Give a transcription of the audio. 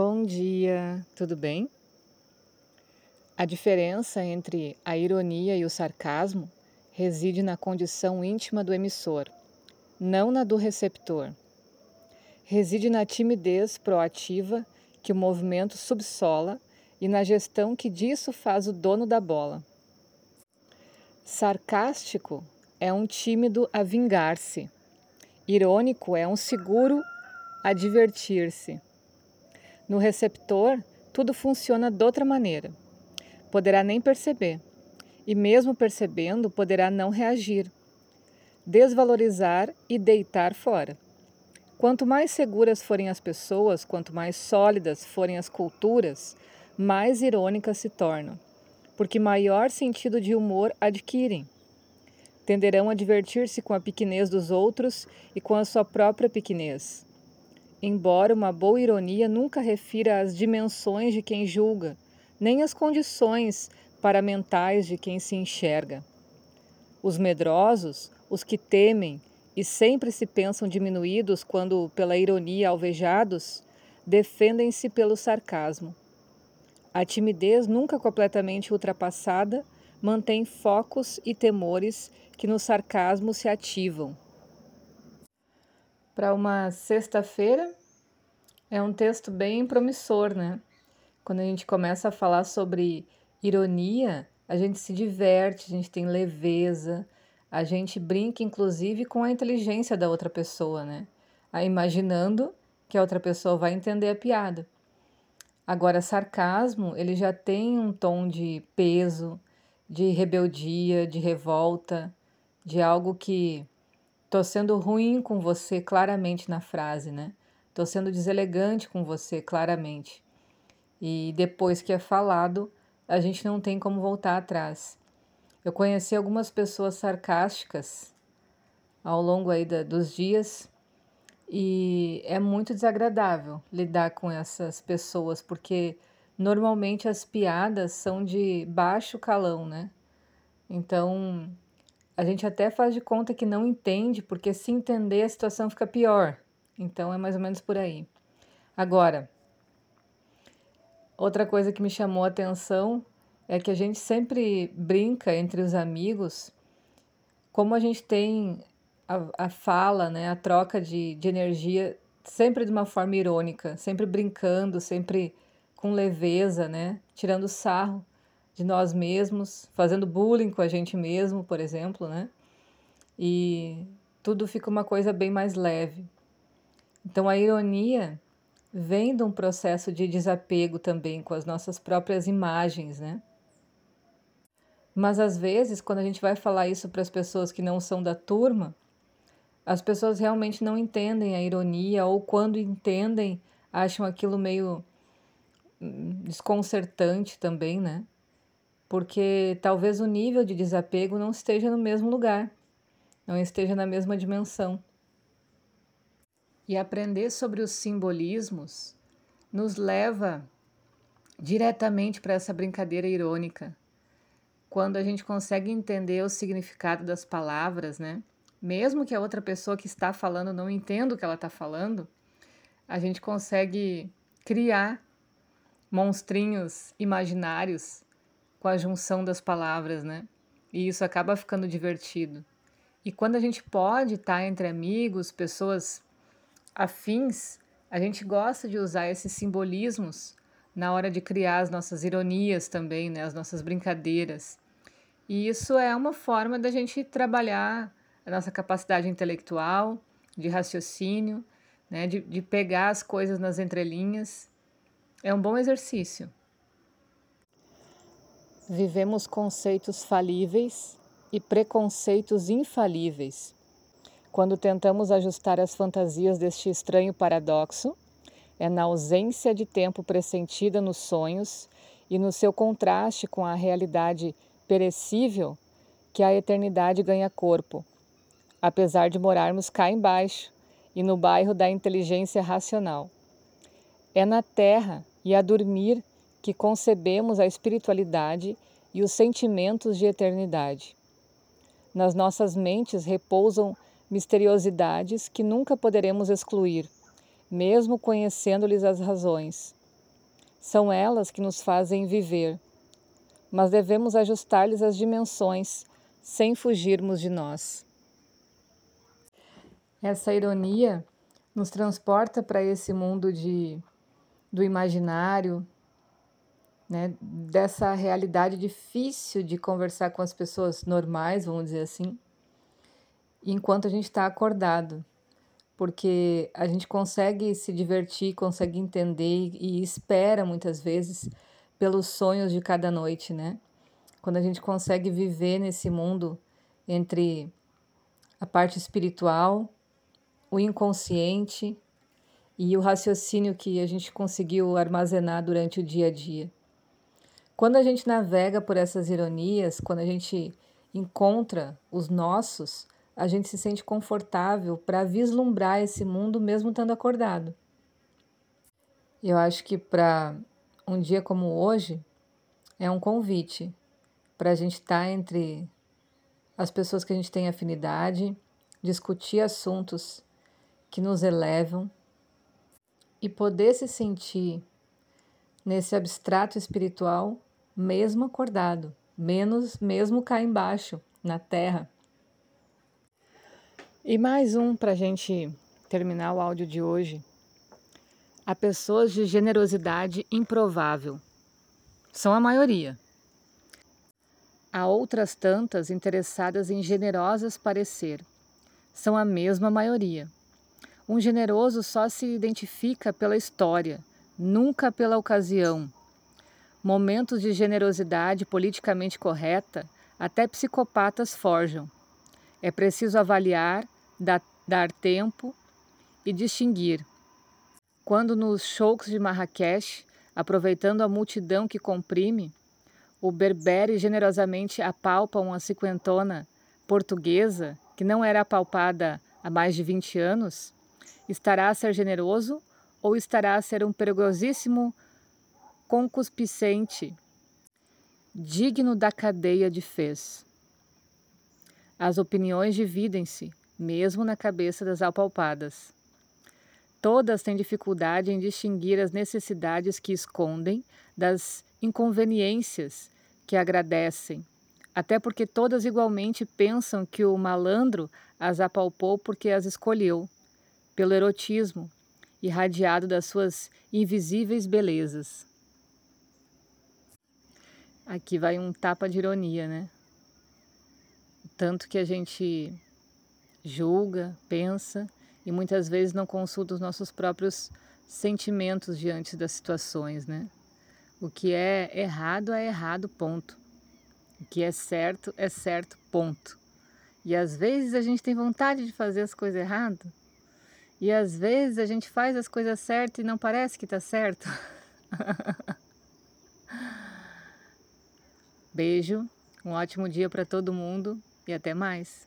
Bom dia, tudo bem? A diferença entre a ironia e o sarcasmo reside na condição íntima do emissor, não na do receptor. Reside na timidez proativa que o movimento subsola e na gestão que disso faz o dono da bola. Sarcástico é um tímido a vingar-se. Irônico é um seguro a divertir-se. No receptor, tudo funciona de outra maneira. Poderá nem perceber, e mesmo percebendo, poderá não reagir, desvalorizar e deitar fora. Quanto mais seguras forem as pessoas, quanto mais sólidas forem as culturas, mais irônicas se tornam, porque maior sentido de humor adquirem tenderão a divertir-se com a pequenez dos outros e com a sua própria pequenez. Embora uma boa ironia nunca refira às dimensões de quem julga, nem às condições paramentais de quem se enxerga. Os medrosos, os que temem e sempre se pensam diminuídos quando pela ironia alvejados, defendem-se pelo sarcasmo. A timidez nunca completamente ultrapassada mantém focos e temores que no sarcasmo se ativam. Para uma sexta-feira, é um texto bem promissor, né? Quando a gente começa a falar sobre ironia, a gente se diverte, a gente tem leveza, a gente brinca inclusive com a inteligência da outra pessoa, né? Imaginando que a outra pessoa vai entender a piada. Agora, sarcasmo, ele já tem um tom de peso, de rebeldia, de revolta, de algo que tô sendo ruim com você claramente na frase, né? Tô sendo deselegante com você claramente. E depois que é falado, a gente não tem como voltar atrás. Eu conheci algumas pessoas sarcásticas ao longo aí da, dos dias e é muito desagradável lidar com essas pessoas porque normalmente as piadas são de baixo calão, né? Então, a gente até faz de conta que não entende, porque se entender a situação fica pior. Então, é mais ou menos por aí. Agora, outra coisa que me chamou a atenção é que a gente sempre brinca entre os amigos, como a gente tem a, a fala, né, a troca de, de energia sempre de uma forma irônica, sempre brincando, sempre com leveza, né? Tirando sarro de nós mesmos, fazendo bullying com a gente mesmo, por exemplo, né? E tudo fica uma coisa bem mais leve. Então a ironia vem de um processo de desapego também com as nossas próprias imagens, né? Mas às vezes, quando a gente vai falar isso para as pessoas que não são da turma, as pessoas realmente não entendem a ironia ou quando entendem, acham aquilo meio desconcertante também, né? Porque talvez o nível de desapego não esteja no mesmo lugar, não esteja na mesma dimensão. E aprender sobre os simbolismos nos leva diretamente para essa brincadeira irônica. Quando a gente consegue entender o significado das palavras, né? Mesmo que a outra pessoa que está falando não entenda o que ela está falando, a gente consegue criar monstrinhos imaginários com a junção das palavras, né? E isso acaba ficando divertido. E quando a gente pode estar entre amigos, pessoas afins, a gente gosta de usar esses simbolismos na hora de criar as nossas ironias também, né? As nossas brincadeiras. E isso é uma forma da gente trabalhar a nossa capacidade intelectual, de raciocínio, né? de, de pegar as coisas nas entrelinhas é um bom exercício. Vivemos conceitos falíveis e preconceitos infalíveis. Quando tentamos ajustar as fantasias deste estranho paradoxo, é na ausência de tempo pressentida nos sonhos e no seu contraste com a realidade perecível que a eternidade ganha corpo, apesar de morarmos cá embaixo e no bairro da inteligência racional. É na terra e a dormir que concebemos a espiritualidade e os sentimentos de eternidade. Nas nossas mentes repousam misteriosidades que nunca poderemos excluir, mesmo conhecendo-lhes as razões. São elas que nos fazem viver, mas devemos ajustar-lhes as dimensões sem fugirmos de nós. Essa ironia nos transporta para esse mundo de, do imaginário, né, dessa realidade difícil de conversar com as pessoas normais, vamos dizer assim, enquanto a gente está acordado, porque a gente consegue se divertir, consegue entender e espera muitas vezes pelos sonhos de cada noite, né? Quando a gente consegue viver nesse mundo entre a parte espiritual, o inconsciente e o raciocínio que a gente conseguiu armazenar durante o dia a dia. Quando a gente navega por essas ironias, quando a gente encontra os nossos, a gente se sente confortável para vislumbrar esse mundo mesmo estando acordado. Eu acho que para um dia como hoje é um convite para a gente estar tá entre as pessoas que a gente tem afinidade, discutir assuntos que nos elevam e poder se sentir nesse abstrato espiritual mesmo acordado, menos mesmo cá embaixo, na terra. E mais um para a gente terminar o áudio de hoje. Há pessoas de generosidade improvável. São a maioria. Há outras tantas interessadas em generosas parecer. São a mesma maioria. Um generoso só se identifica pela história, nunca pela ocasião, Momentos de generosidade politicamente correta até psicopatas forjam. É preciso avaliar, dar tempo e distinguir. Quando nos shows de Marrakech, aproveitando a multidão que comprime, o berbere generosamente apalpa uma cinquentona portuguesa que não era apalpada há mais de 20 anos, estará a ser generoso ou estará a ser um perigosíssimo concupiscente, digno da cadeia de Fez. As opiniões dividem-se, mesmo na cabeça das apalpadas. Todas têm dificuldade em distinguir as necessidades que escondem das inconveniências que agradecem, até porque todas igualmente pensam que o malandro as apalpou porque as escolheu, pelo erotismo, irradiado das suas invisíveis belezas. Aqui vai um tapa de ironia, né? Tanto que a gente julga, pensa e muitas vezes não consulta os nossos próprios sentimentos diante das situações, né? O que é errado é errado, ponto. O que é certo é certo, ponto. E às vezes a gente tem vontade de fazer as coisas erradas, e às vezes a gente faz as coisas certas e não parece que está certo. Beijo, um ótimo dia para todo mundo e até mais.